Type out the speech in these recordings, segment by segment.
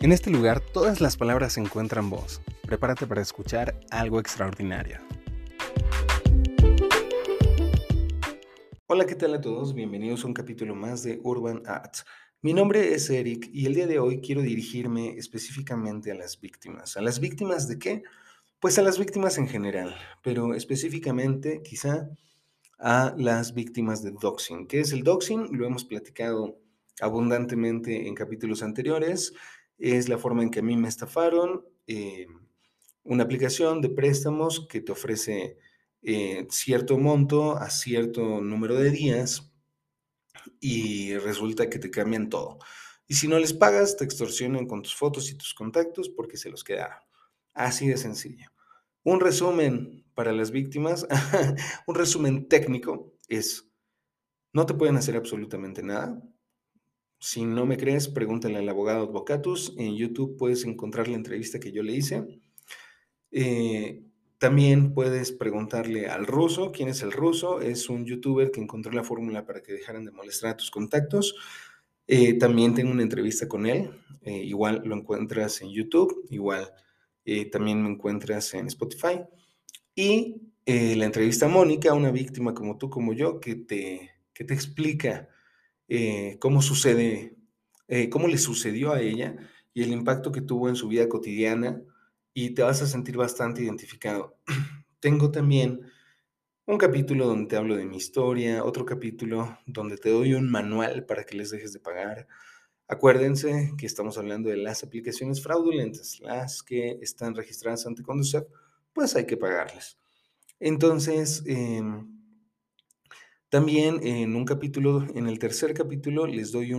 En este lugar todas las palabras encuentran voz. Prepárate para escuchar algo extraordinario. Hola, ¿qué tal a todos? Bienvenidos a un capítulo más de Urban Arts. Mi nombre es Eric y el día de hoy quiero dirigirme específicamente a las víctimas. ¿A las víctimas de qué? Pues a las víctimas en general, pero específicamente quizá a las víctimas de doxing. ¿Qué es el doxing? Lo hemos platicado abundantemente en capítulos anteriores es la forma en que a mí me estafaron. Eh, una aplicación de préstamos que te ofrece eh, cierto monto a cierto número de días y resulta que te cambian todo. Y si no les pagas, te extorsionan con tus fotos y tus contactos porque se los quedaron. Así de sencillo. Un resumen para las víctimas, un resumen técnico es, no te pueden hacer absolutamente nada, si no me crees, pregúntale al abogado Advocatus. En YouTube puedes encontrar la entrevista que yo le hice. Eh, también puedes preguntarle al ruso. ¿Quién es el ruso? Es un youtuber que encontró la fórmula para que dejaran de molestar a tus contactos. Eh, también tengo una entrevista con él. Eh, igual lo encuentras en YouTube. Igual también me encuentras en Spotify. Y la entrevista a Mónica, una víctima como tú, como yo, que te, que te explica eh, cómo sucede, eh, cómo le sucedió a ella y el impacto que tuvo en su vida cotidiana y te vas a sentir bastante identificado. Tengo también un capítulo donde te hablo de mi historia, otro capítulo donde te doy un manual para que les dejes de pagar. Acuérdense que estamos hablando de las aplicaciones fraudulentas, las que están registradas ante Conducef, pues hay que pagarlas. Entonces, em, también en un capítulo, en el tercer capítulo, les doy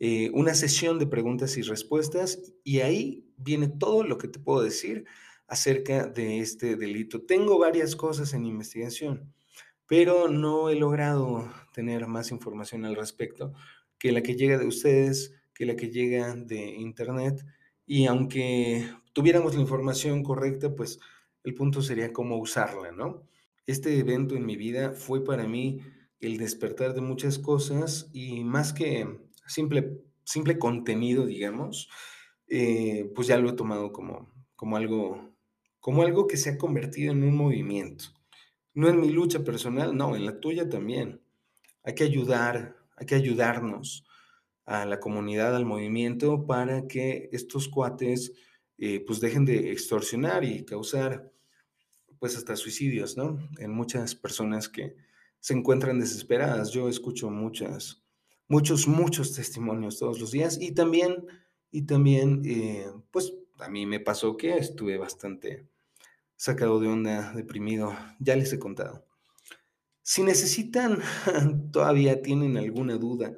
eh, una sesión de preguntas y respuestas y ahí viene todo lo que te puedo decir acerca de este delito. Tengo varias cosas en investigación, pero no he logrado tener más información al respecto que la que llega de ustedes, que la que llega de Internet. Y aunque tuviéramos la información correcta, pues el punto sería cómo usarla, ¿no? Este evento en mi vida fue para mí el despertar de muchas cosas y más que simple, simple contenido, digamos, eh, pues ya lo he tomado como, como, algo, como algo que se ha convertido en un movimiento. No en mi lucha personal, no, en la tuya también. Hay que ayudar, hay que ayudarnos a la comunidad, al movimiento, para que estos cuates eh, pues dejen de extorsionar y causar pues hasta suicidios, ¿no? En muchas personas que, se encuentran desesperadas. Yo escucho muchas, muchos, muchos testimonios todos los días y también, y también, eh, pues a mí me pasó que estuve bastante sacado de onda, deprimido, ya les he contado. Si necesitan, todavía tienen alguna duda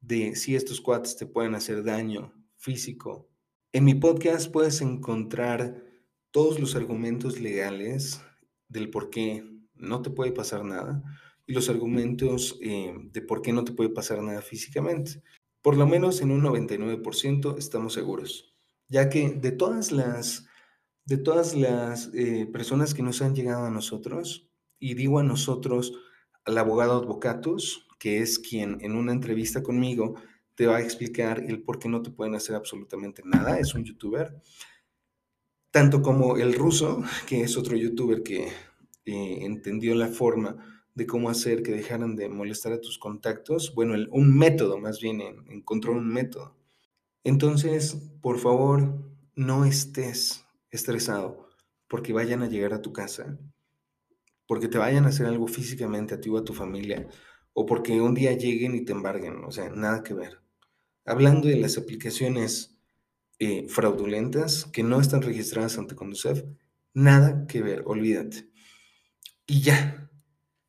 de si estos cuates te pueden hacer daño físico, en mi podcast puedes encontrar todos los argumentos legales del por qué no te puede pasar nada, y los argumentos eh, de por qué no te puede pasar nada físicamente. Por lo menos en un 99% estamos seguros, ya que de todas las, de todas las eh, personas que nos han llegado a nosotros, y digo a nosotros, al abogado Advocatus, que es quien en una entrevista conmigo te va a explicar el por qué no te pueden hacer absolutamente nada, es un youtuber, tanto como el ruso, que es otro youtuber que eh, entendió la forma de cómo hacer que dejaran de molestar a tus contactos. Bueno, un método más bien, encontró un método. Entonces, por favor, no estés estresado porque vayan a llegar a tu casa, porque te vayan a hacer algo físicamente a ti o a tu familia, o porque un día lleguen y te embarguen, o sea, nada que ver. Hablando de las aplicaciones eh, fraudulentas que no están registradas ante Conducef, nada que ver, olvídate. Y ya,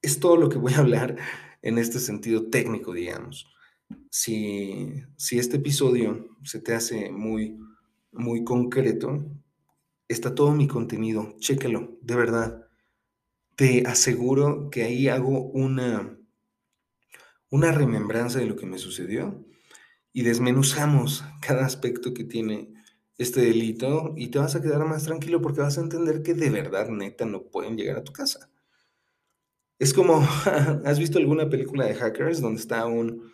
es todo lo que voy a hablar en este sentido técnico, digamos. Si, si este episodio se te hace muy, muy concreto, está todo mi contenido, chécalo, de verdad. Te aseguro que ahí hago una, una remembranza de lo que me sucedió y desmenuzamos cada aspecto que tiene este delito y te vas a quedar más tranquilo porque vas a entender que de verdad, neta, no pueden llegar a tu casa. Es como, ¿has visto alguna película de hackers donde está un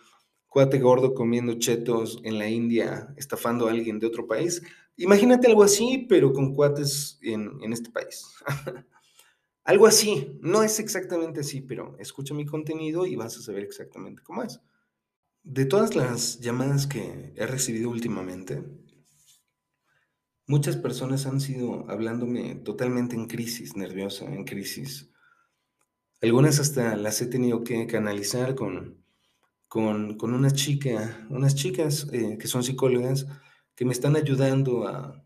cuate gordo comiendo chetos en la India, estafando a alguien de otro país. Imagínate algo así, pero con cuates en, en este país. algo así, no es exactamente así, pero escucha mi contenido y vas a saber exactamente cómo es. De todas las llamadas que he recibido últimamente, muchas personas han sido hablándome totalmente en crisis, nerviosa, en crisis. Algunas hasta las he tenido que canalizar con, con, con una chica, unas chicas eh, que son psicólogas que me están ayudando a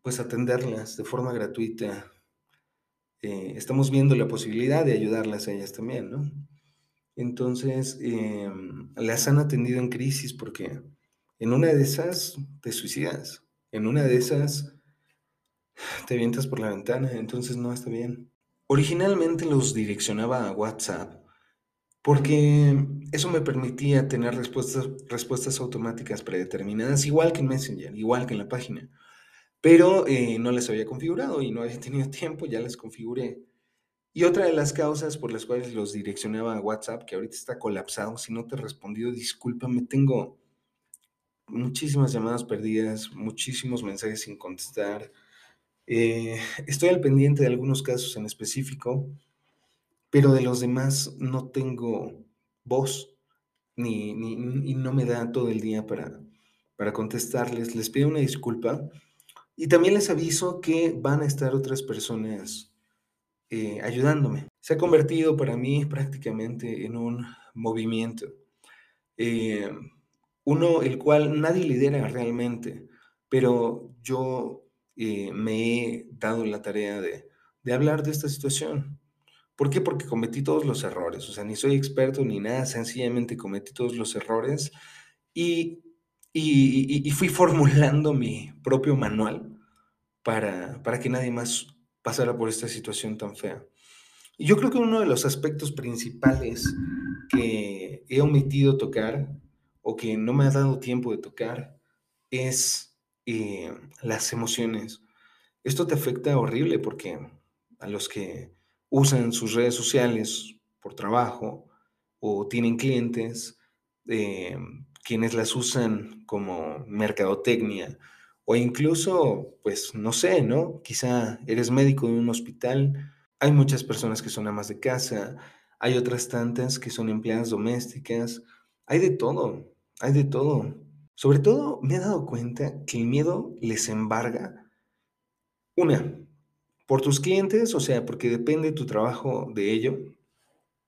pues atenderlas de forma gratuita. Eh, estamos viendo la posibilidad de ayudarlas a ellas también, ¿no? Entonces, em, las han atendido en crisis porque en una de esas te suicidas, en una de esas te avientas por la ventana, entonces no está bien. Originalmente los direccionaba a WhatsApp porque eso me permitía tener respuestas, automáticas predeterminadas, igual que en Messenger, igual que en la página. Pero eh, no las había configurado y no había tenido tiempo, ya las configuré. Y otra de las causas por las cuales los direccionaba a WhatsApp, que ahorita está colapsado, si no te he respondido, discúlpame, tengo muchísimas llamadas perdidas, muchísimos mensajes sin contestar. Eh, estoy al pendiente de algunos casos en específico, pero de los demás no tengo voz ni, y no me da todo el día para, para contestarles. Les pido una disculpa y también les aviso que van a estar otras personas eh, ayudándome. Se ha convertido para mí prácticamente en un movimiento, eh, uno el cual nadie lidera realmente, pero yo eh, me he dado la tarea de, de hablar de esta situación. ¿Por qué? Porque cometí todos los errores, o sea, ni soy experto ni nada, sencillamente cometí todos los errores y, y, y fui formulando mi propio manual para, para que nadie más pasara por esta situación tan fea. Y yo creo que uno de los aspectos principales que he omitido tocar o que no me ha dado tiempo de tocar es eh, las emociones. Esto te afecta horrible porque a los que usan sus redes sociales por trabajo o tienen clientes, eh, quienes las usan como mercadotecnia o incluso, pues no sé, ¿no? Quizá eres médico de un hospital, hay muchas personas que son amas de casa, hay otras tantas que son empleadas domésticas, hay de todo, hay de todo. Sobre todo me he dado cuenta que el miedo les embarga. Una, por tus clientes, o sea, porque depende tu trabajo de ello,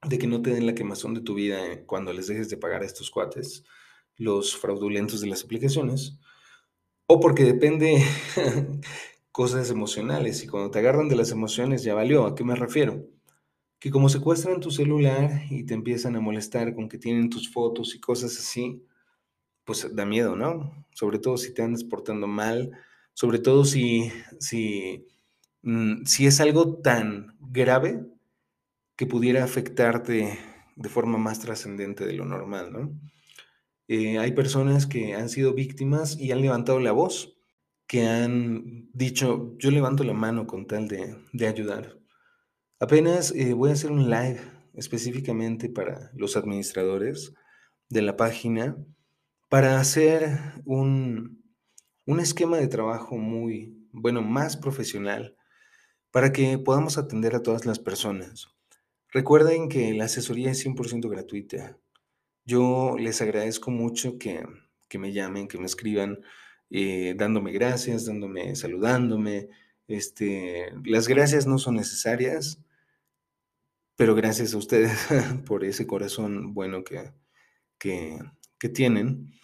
de que no te den la quemazón de tu vida cuando les dejes de pagar a estos cuates, los fraudulentos de las aplicaciones. O porque depende cosas emocionales y cuando te agarran de las emociones ya valió. ¿A qué me refiero? Que como secuestran tu celular y te empiezan a molestar con que tienen tus fotos y cosas así, pues da miedo, ¿no? Sobre todo si te andas portando mal, sobre todo si, si, mm, si es algo tan grave que pudiera afectarte de forma más trascendente de lo normal, ¿no? Eh, hay personas que han sido víctimas y han levantado la voz, que han dicho, yo levanto la mano con tal de, ayudar. Apenas eh, voy a hacer un live específicamente para los administradores de la página para hacer un, un esquema de trabajo muy, bueno, más profesional para que podamos atender a todas las personas. Recuerden que la asesoría es 100% gratuita. Yo les agradezco mucho que, me llamen, que me escriban, eh, dándome gracias, dándome, saludándome. Este, las gracias no son necesarias, pero gracias a ustedes por ese corazón bueno que, que, que tienen.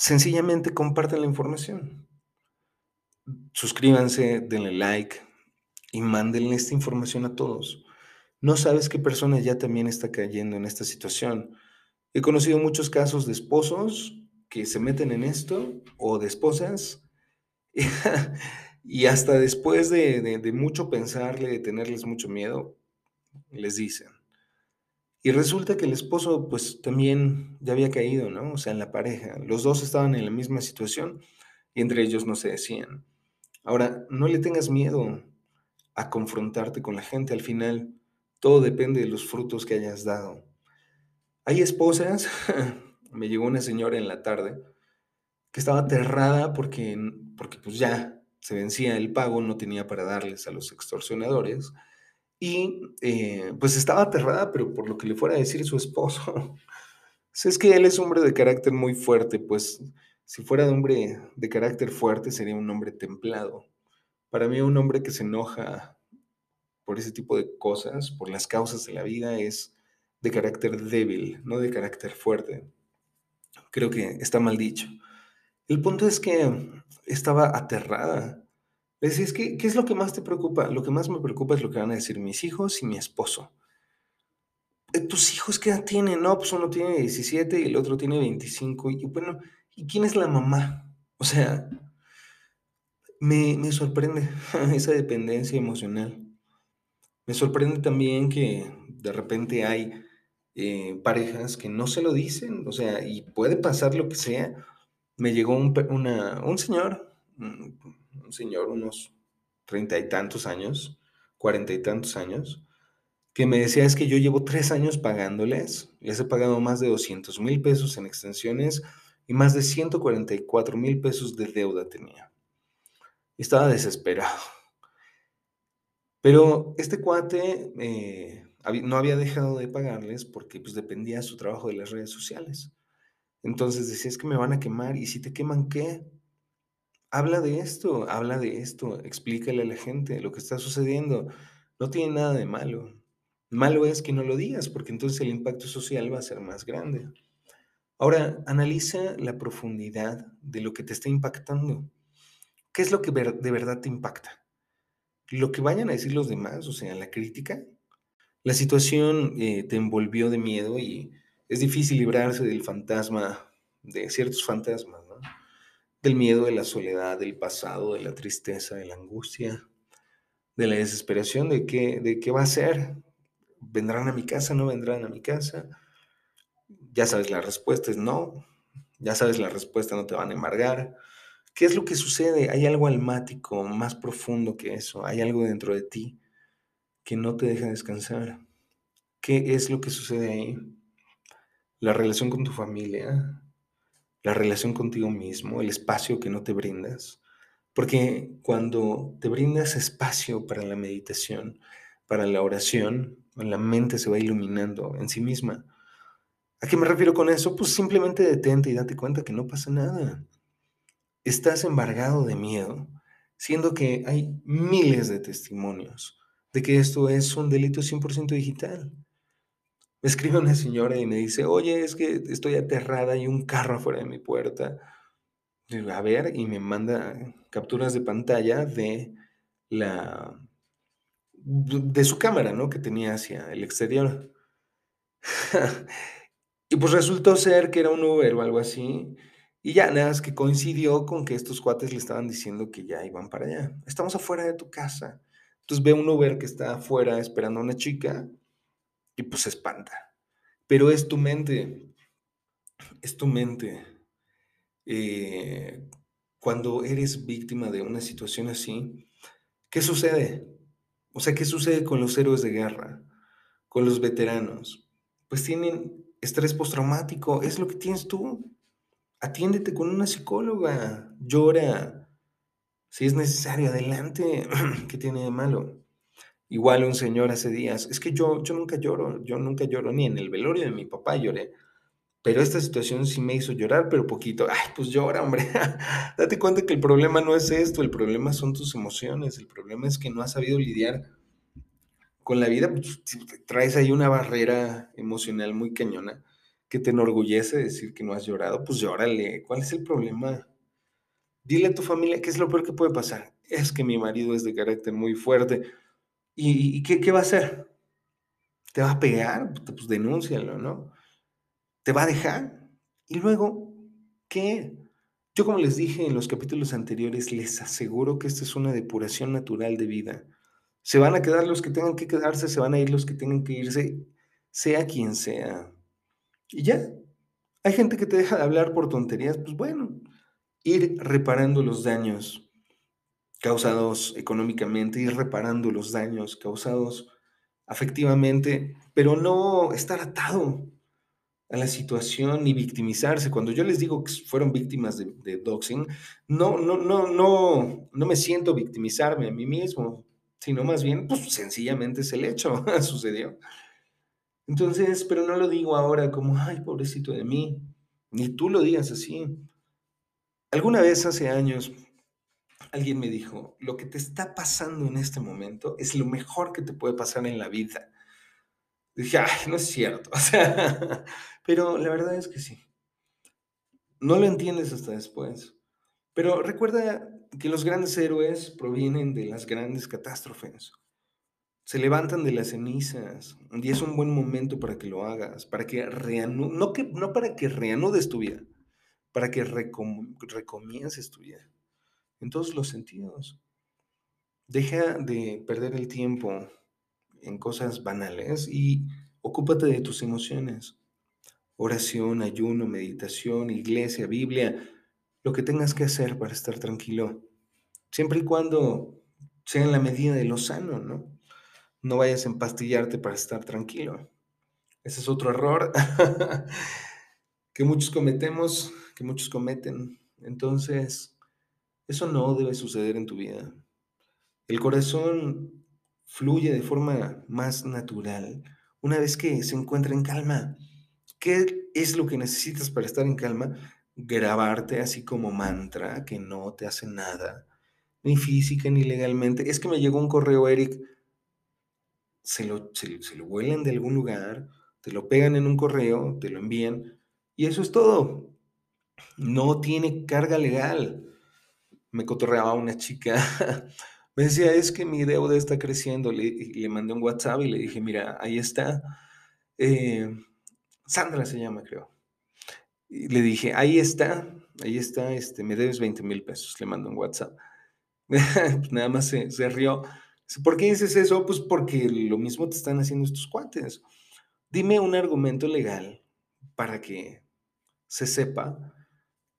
Sencillamente compartan la información. Suscríbanse, denle like y mándenle esta información a todos. No sabes qué persona ya también está cayendo en esta situación. He conocido muchos casos de esposos que se meten en esto o de esposas y hasta después de, mucho pensarle, de tenerles mucho miedo, les dicen. Y resulta que el esposo pues también ya había caído, ¿no? O sea, en la pareja. Los dos estaban en la misma situación y entre ellos no se decían. Ahora, no le tengas miedo a confrontarte con la gente. Al final, todo depende de los frutos que hayas dado. Hay esposas, me llegó una señora en la tarde que estaba aterrada porque, porque pues ya se vencía el pago, no tenía para darles a los extorsionadores y eh, pues estaba aterrada, pero por lo que le fuera a decir su esposo. es que él es hombre de carácter muy fuerte, pues si fuera de hombre de carácter fuerte sería un hombre templado. Para mí un hombre que se enoja por ese tipo de cosas, por las causas de la vida, es de carácter débil, no de carácter fuerte. Creo que está mal dicho. El punto es que estaba aterrada le decía, es que, ¿qué es lo que más te preocupa? Lo que más me preocupa es lo que van a decir mis hijos y mi esposo. Eh, ¿Tus hijos qué edad tienen? No, pues uno tiene 17 y el otro tiene 25. Y bueno, ¿y quién es la mamá? O sea, me, me sorprende esa dependencia emocional. Me sorprende también que de repente hay eh, parejas que no se lo dicen, o sea, y puede pasar lo que sea. Me llegó un, un señor, un señor, unos treinta y tantos años, cuarenta y tantos años, que me decía es que yo llevo tres años pagándoles, les he pagado más de 200 mil pesos en extensiones y más de 144 mil pesos de deuda tenía. Estaba desesperado. Pero este cuate eh, no había dejado de pagarles porque pues, dependía de su trabajo de las redes sociales. Entonces decía, es que me van a quemar y si te queman, ¿qué? Habla de esto, habla de esto, explícale a la gente lo que está sucediendo. No tiene nada de malo. Malo es que no lo digas, porque entonces el impacto social va a ser más grande. Ahora, analiza la profundidad de lo que te está impactando. ¿Qué es lo que de verdad te impacta? Lo que vayan a decir los demás, o sea, la crítica. La situación eh, te envolvió de miedo y es difícil librarse del fantasma, de ciertos fantasmas. Del miedo, de la soledad, del pasado, de la tristeza, de la angustia, de la desesperación, de qué, de qué va a ser. ¿Vendrán a mi casa? ¿No vendrán a mi casa? Ya sabes, la respuesta es no. Ya sabes, la respuesta no te van a embargar. ¿Qué es lo que sucede? Hay algo almático, más profundo que eso. Hay algo dentro de ti que no te deja descansar. ¿Qué es lo que sucede ahí? La relación con tu familia, la relación contigo mismo, el espacio que no te brindas. Porque cuando te brindas espacio para la meditación, para la oración, la mente se va iluminando en sí misma. ¿A qué me refiero con eso? Pues simplemente detente y date cuenta que no pasa nada. Estás embargado de miedo, siendo que hay miles de testimonios de que esto es un delito 100% digital. Me escribe una señora y me dice, oye, es que estoy aterrada y un carro afuera de mi puerta. a ver, y me manda capturas de pantalla de la de su cámara, ¿no? Que tenía hacia el exterior. y pues resultó ser que era un Uber o algo así. Y ya nada, es que coincidió con que estos cuates le estaban diciendo que ya iban para allá. Estamos afuera de tu casa. Entonces ve un Uber que está afuera esperando a una chica y pues se espanta. Pero es tu mente, es tu mente. Eh, cuando eres víctima de una situación así, ¿qué sucede? O sea, ¿qué sucede con los héroes de guerra? Con los veteranos. Pues tienen estrés postraumático, es lo que tienes tú. Atiéndete con una psicóloga, llora. Si es necesario, adelante. ¿Qué tiene de malo? Igual un señor hace días, es que yo, yo nunca lloro, yo nunca lloro, ni en el velorio de mi papá lloré, pero esta situación sí me hizo llorar, pero poquito. Ay, pues llora, hombre. Date cuenta que el problema no es esto, el problema son tus emociones, el problema es que no has sabido lidiar con la vida, pues, traes ahí una barrera emocional muy cañona que te enorgullece decir que no has llorado, pues llórale. ¿Cuál es el problema? Dile a tu familia qué es lo peor que puede pasar. Es que mi marido es de carácter muy fuerte ¿Y, qué, va a hacer? ¿Te va a pegar? Pues denúncialo, ¿no? ¿Te va a dejar? Y luego, ¿qué? Yo como les dije en los capítulos anteriores, les aseguro que esta es una depuración natural de vida. Se van a quedar los que tengan que quedarse, se van a ir los que tengan que irse, sea quien sea. Y ya, hay gente que te deja de hablar por tonterías, pues bueno, ir reparando los daños causados económicamente, ir reparando los daños causados afectivamente, pero no estar atado. a la situación ni victimizarse. Cuando yo les digo que fueron víctimas de, de doxing, no, no, no, no, no me siento victimizarme a mí mismo, sino más bien, pues sencillamente es el hecho, sucedió. Entonces, pero no lo digo ahora como, ay, pobrecito de mí, ni tú lo digas así. Alguna vez hace años, alguien me dijo, lo que te está pasando en este momento es lo mejor que te puede pasar en la vida. Dije, ay, no es cierto. Pero la verdad es que sí. No lo entiendes hasta después. Pero recuerda que los grandes héroes provienen de las grandes catástrofes. Se levantan de las cenizas y es un buen momento para que lo hagas, para que reanudes, no, no para que reanudes tu vida, para que recomiences tu vida, en todos los sentidos. Deja de perder el tiempo en cosas banales y ocúpate de tus emociones. Oración, ayuno, meditación, iglesia, Biblia, lo que tengas que hacer para estar tranquilo, siempre y cuando sea en la medida de lo sano, ¿no? No vayas a empastillarte para estar tranquilo. Ese es otro error que muchos cometemos, que muchos cometen. Entonces, eso no debe suceder en tu vida. El corazón fluye de forma más natural una vez que se encuentra en calma. ¿Qué es lo que necesitas para estar en calma? Grabarte así como mantra que no te hace nada, ni física ni legalmente. Es que me llegó un correo, Eric, se lo, se, se lo vuelan de algún lugar, te lo pegan en un correo, te lo envían y eso es todo. No tiene carga legal. Me cotorreaba una chica Me decía, es que mi deuda está creciendo. Le, le mandé un WhatsApp y le dije, mira, ahí está. Eh, Sandra se llama, creo. Y le dije, ahí está, ahí está, este, me debes 20 mil pesos. Le mando un WhatsApp. Pues nada más se, se rió. ¿Por qué dices eso? Pues porque lo mismo te están haciendo estos cuates. Dime un argumento legal para que se sepa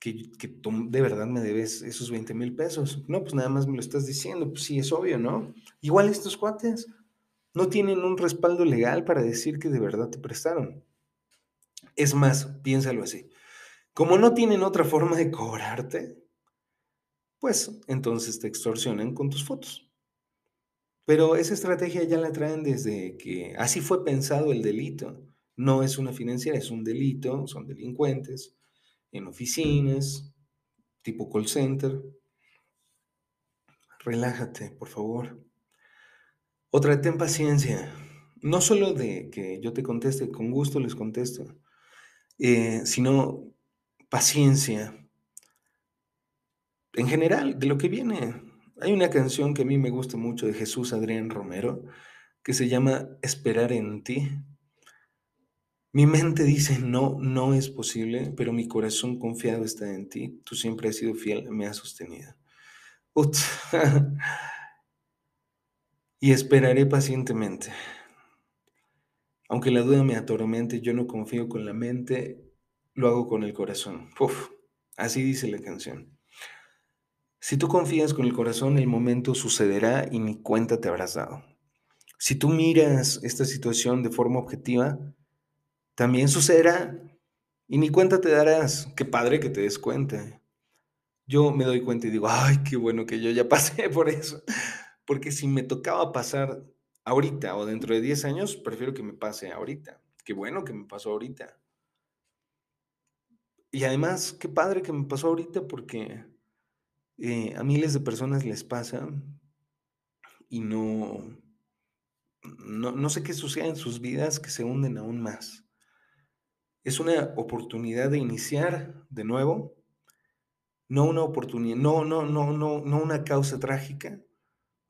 que, de verdad me debes esos 20 mil pesos. No, pues nada más me lo estás diciendo. Pues sí, es obvio, ¿no? Igual estos cuates no tienen un respaldo legal para decir que de verdad te prestaron. Es más, piénsalo así. Como no tienen otra forma de cobrarte, pues entonces te extorsionan con tus fotos. Pero esa estrategia ya la traen desde que así fue pensado el delito. No es una financiera, es un delito, son delincuentes en oficinas, tipo call center. Relájate, por favor. Otra, ten paciencia. No solo de que yo te conteste, con gusto les contesto, eh, sino paciencia. En general, de lo que viene. Hay una canción que a mí me gusta mucho de Jesús Adrián Romero que se llama Esperar en ti. Mi mente dice, no, no es posible, pero mi corazón confiado está en ti. Tú siempre has sido fiel, me has sostenido. y esperaré pacientemente. Aunque la duda me atormente, yo no confío con la mente, lo hago con el corazón. así dice la canción. Si tú confías con el corazón, el momento sucederá y ni cuenta te habrás dado. Si tú miras esta situación de forma objetiva, también sucederá. Y ni cuenta te darás. Qué padre que te des cuenta. Yo me doy cuenta y digo, ay, qué bueno que yo ya pasé por eso. Porque si me tocaba pasar ahorita o dentro de 10 años, prefiero que me pase ahorita. Qué bueno que me pasó ahorita. Y además, qué padre que me pasó ahorita porque eh, a miles de personas les pasa y no, no, no sé qué sucede en sus vidas que se hunden aún más es una oportunidad de iniciar de nuevo, no una oportunidad, no, no, no, no, no una causa trágica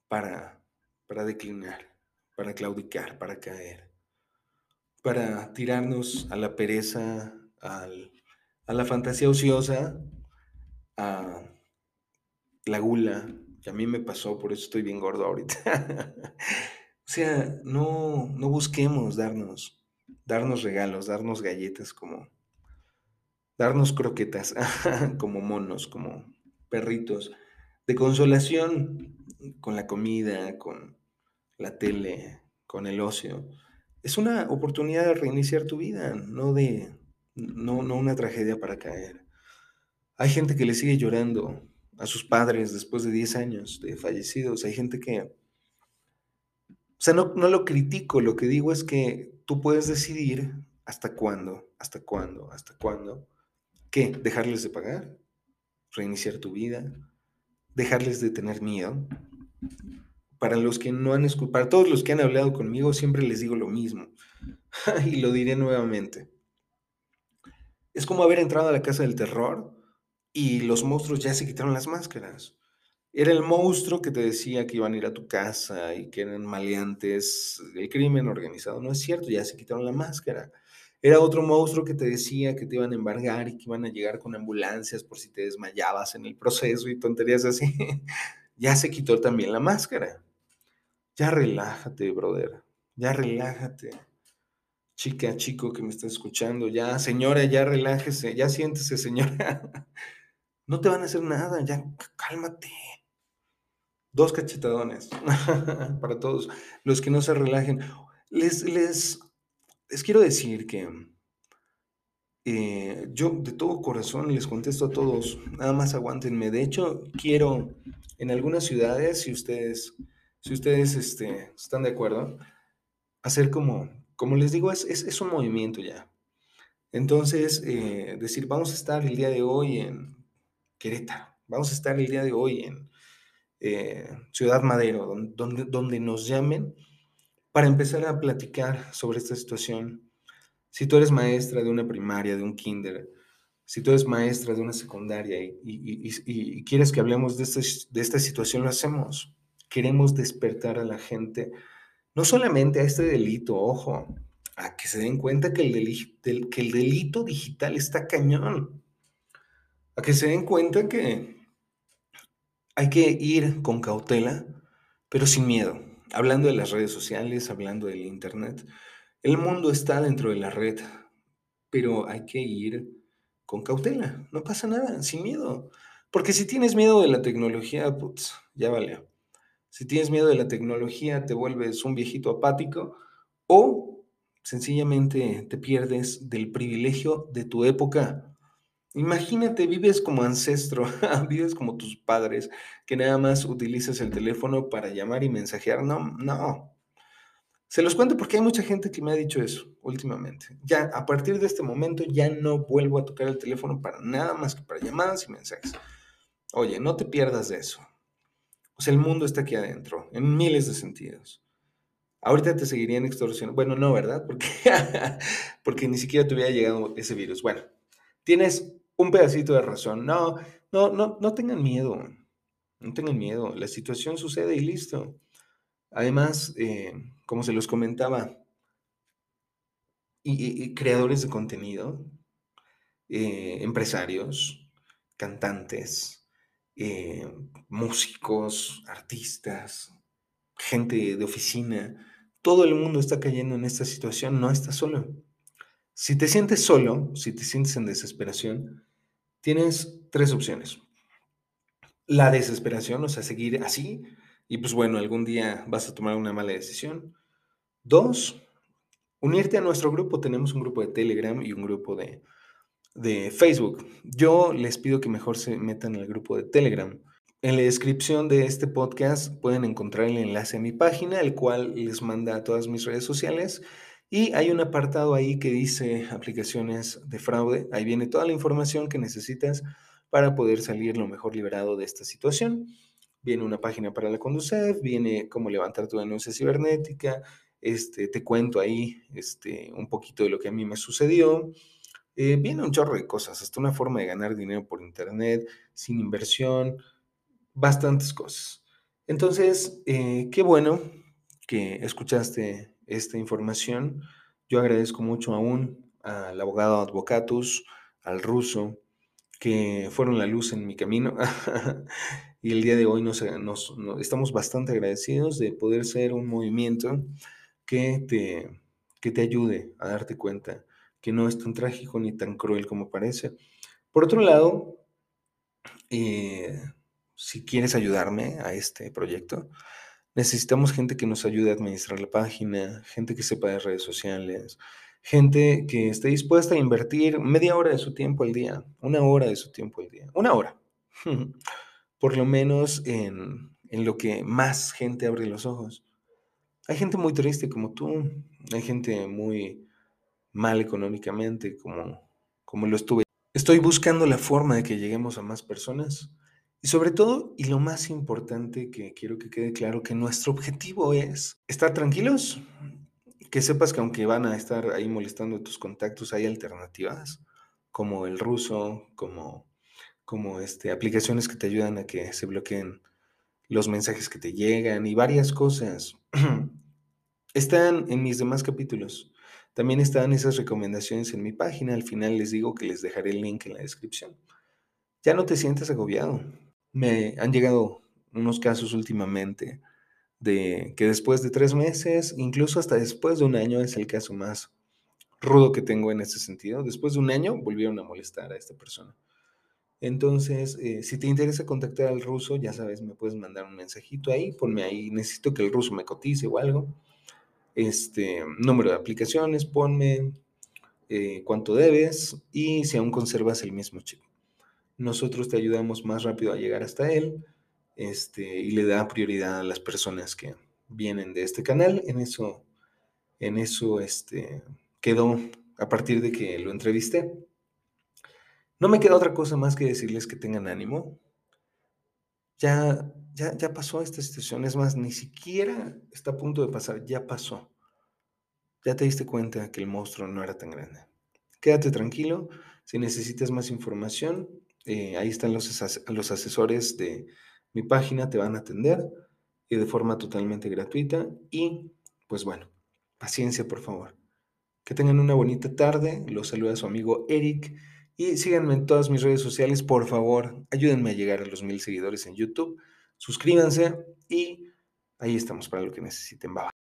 para, para declinar, para claudicar, para caer, para tirarnos a la pereza, a la fantasía ociosa, a la gula, que a mí me pasó, por eso estoy bien gordo ahorita. o sea, no, no busquemos darnos darnos regalos, darnos galletas como, darnos croquetas como monos, como perritos, de consolación con la comida, con la tele, con el ocio. Es una oportunidad de reiniciar tu vida, no de no, no una tragedia para caer. Hay gente que le sigue llorando a sus padres después de 10 años de fallecidos. Hay gente que... O sea, no, no lo critico, lo que digo es que tú puedes decidir hasta cuándo, hasta cuándo, hasta cuándo. ¿Qué? ¿Dejarles de pagar? ¿Reiniciar tu vida? ¿Dejarles de tener miedo? Para los que no han escuchado, para todos los que han hablado conmigo, siempre les digo lo mismo. y lo diré nuevamente. Es como haber entrado a la casa del terror y los monstruos ya se quitaron las máscaras. Era el monstruo que te decía que iban a ir a tu casa y que eran maleantes del crimen organizado. No es cierto, ya se quitaron la máscara. Era otro monstruo que te decía que te iban a embargar y que iban a llegar con ambulancias por si te desmayabas en el proceso y tonterías así. ya se quitó también la máscara. Ya relájate, brother. Ya relájate. Chica, chico que me está escuchando, ya, señora, ya relájese, ya siéntese, señora. No te van a hacer nada, ya cálmate. Dos cachetadones para todos los que no se relajen. Les, les, les quiero decir que eh, yo de todo corazón les contesto a todos, nada más aguántenme. De hecho, quiero en algunas ciudades, si ustedes, si ustedes este, están de acuerdo, hacer como, como les digo, es, es, un movimiento ya. Entonces, eh, decir, vamos a estar el día de hoy en Querétaro. Vamos a estar el día de hoy en eh, Ciudad Madero, donde, donde nos llamen para empezar a platicar sobre esta situación. Si tú eres maestra de una primaria, de un kinder, si tú eres maestra de una secundaria y, quieres que hablemos de, este, de esta situación, lo hacemos. Queremos despertar a la gente, no solamente a este delito, ojo, a que se den cuenta que el, que el delito digital está cañón a que se den cuenta que hay que ir con cautela, pero sin miedo. Hablando de las redes sociales, hablando del Internet, el mundo está dentro de la red, pero hay que ir con cautela. No pasa nada, sin miedo. Porque si tienes miedo de la tecnología, pues ya vale. Si tienes miedo de la tecnología, te vuelves un viejito apático o sencillamente te pierdes del privilegio de tu época Imagínate, vives como ancestro, vives como tus padres, que nada más utilizas el teléfono para llamar y mensajear. No, no. Se los cuento porque hay mucha gente que me ha dicho eso últimamente. Ya, a partir de este momento, ya no vuelvo a tocar el teléfono para nada más que para llamadas y mensajes. Oye, no te pierdas de eso. O sea, el mundo está aquí adentro, en miles de sentidos. Ahorita te seguirían extorsionando. Bueno, no, ¿verdad? Porque, porque ni siquiera te hubiera llegado ese virus. Bueno, tienes un pedacito de razón. No, no, no, no tengan miedo. No tengan miedo. La situación sucede y listo. Además, eh, como se los comentaba, y, creadores de contenido, eh, empresarios, cantantes, eh, músicos, artistas, gente de oficina, todo el mundo está cayendo en esta situación, no está solo. Si te sientes solo, si te sientes en desesperación, tienes tres opciones. La desesperación, o sea, seguir así, y pues bueno, algún día vas a tomar una mala decisión. Dos, unirte a nuestro grupo. Tenemos un grupo de Telegram y un grupo de, de Facebook. Yo les pido que mejor se metan al grupo de Telegram. En la descripción de este podcast pueden encontrar el enlace a mi página, el cual les manda a todas mis redes sociales y hay un apartado ahí que dice aplicaciones de fraude. Ahí viene toda la información que necesitas para poder salir lo mejor liberado de esta situación. Viene una página para la Conducef, viene cómo levantar tu denuncia cibernética, este, te cuento ahí este, un poquito de lo que a mí me sucedió. Eh, viene un chorro de cosas, hasta una forma de ganar dinero por internet, sin inversión, bastantes cosas. Entonces, eh, qué bueno que escuchaste esta información. Yo agradezco mucho aún al abogado Advocatus, al ruso, que fueron la luz en mi camino. y el día de hoy nos, estamos bastante agradecidos de poder ser un movimiento que te, que te ayude a darte cuenta que no es tan trágico ni tan cruel como parece. Por otro lado, eh, si quieres ayudarme a este proyecto, Necesitamos gente que nos ayude a administrar la página, gente que sepa de redes sociales, gente que esté dispuesta a invertir media hora de su tiempo al día, una hora de su tiempo al día, una hora, por lo menos en, en lo que más gente abre los ojos. Hay gente muy triste como tú, hay gente muy mal económicamente como, como lo estuve. Estoy buscando la forma de que lleguemos a más personas y sobre todo, y lo más importante que quiero que quede claro, que nuestro objetivo es estar tranquilos, que sepas que aunque van a estar ahí molestando tus contactos, hay alternativas, como el ruso, como, como este, aplicaciones que te ayudan a que se bloqueen los mensajes que te llegan y varias cosas. Están en mis demás capítulos. También están esas recomendaciones en mi página. Al final les digo que les dejaré el link en la descripción. Ya no te sientes agobiado. Me han llegado unos casos últimamente de que después de tres meses, incluso hasta después de un año, es el caso más rudo que tengo en ese sentido. Después de un año volvieron a molestar a esta persona. Entonces, eh, si te interesa contactar al ruso, ya sabes, me puedes mandar un mensajito ahí, ponme ahí, necesito que el ruso me cotice o algo. Este número de aplicaciones, ponme eh, cuánto debes y si aún conservas el mismo chip. Nosotros te ayudamos más rápido a llegar hasta él este, y le da prioridad a las personas que vienen de este canal. En eso, en eso este, quedó a partir de que lo entrevisté. No me queda otra cosa más que decirles que tengan ánimo. Ya, ya, ya pasó esta situación. Es más, ni siquiera está a punto de pasar. Ya pasó. Ya te diste cuenta que el monstruo no era tan grande. Quédate tranquilo. Si necesitas más información, eh, ahí están los, los asesores de mi página, te van a atender y de forma totalmente gratuita. Y pues bueno, paciencia por favor. Que tengan una bonita tarde. Los saluda su amigo Eric. Y síganme en todas mis redes sociales, por favor. Ayúdenme a llegar a los mil seguidores en YouTube. Suscríbanse y ahí estamos para lo que necesiten. Bye.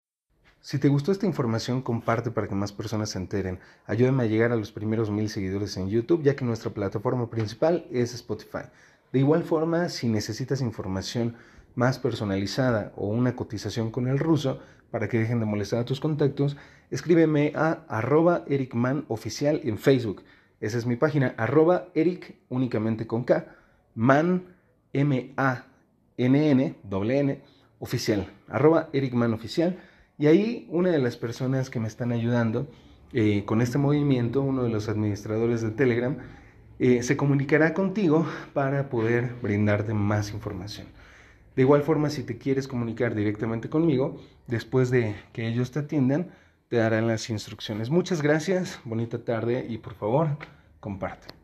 Si te gustó esta información, comparte para que más personas se enteren. Ayúdame a llegar a los primeros mil seguidores en YouTube, ya que nuestra plataforma principal es Spotify. De igual forma, si necesitas información más personalizada o una cotización con el ruso para que dejen de molestar a tus contactos, escríbeme a arroba ericmanoficial en Facebook. Esa es mi página, arroba eric únicamente con K, man, M-A-N-N, doble N, oficial, arroba ericmanoficial. Y ahí una de las personas que me están ayudando eh, con este movimiento, uno de los administradores de Telegram, eh, se comunicará contigo para poder brindarte más información. De igual forma, si te quieres comunicar directamente conmigo, después de que ellos te atiendan, te darán las instrucciones. Muchas gracias, bonita tarde y por favor, comparte.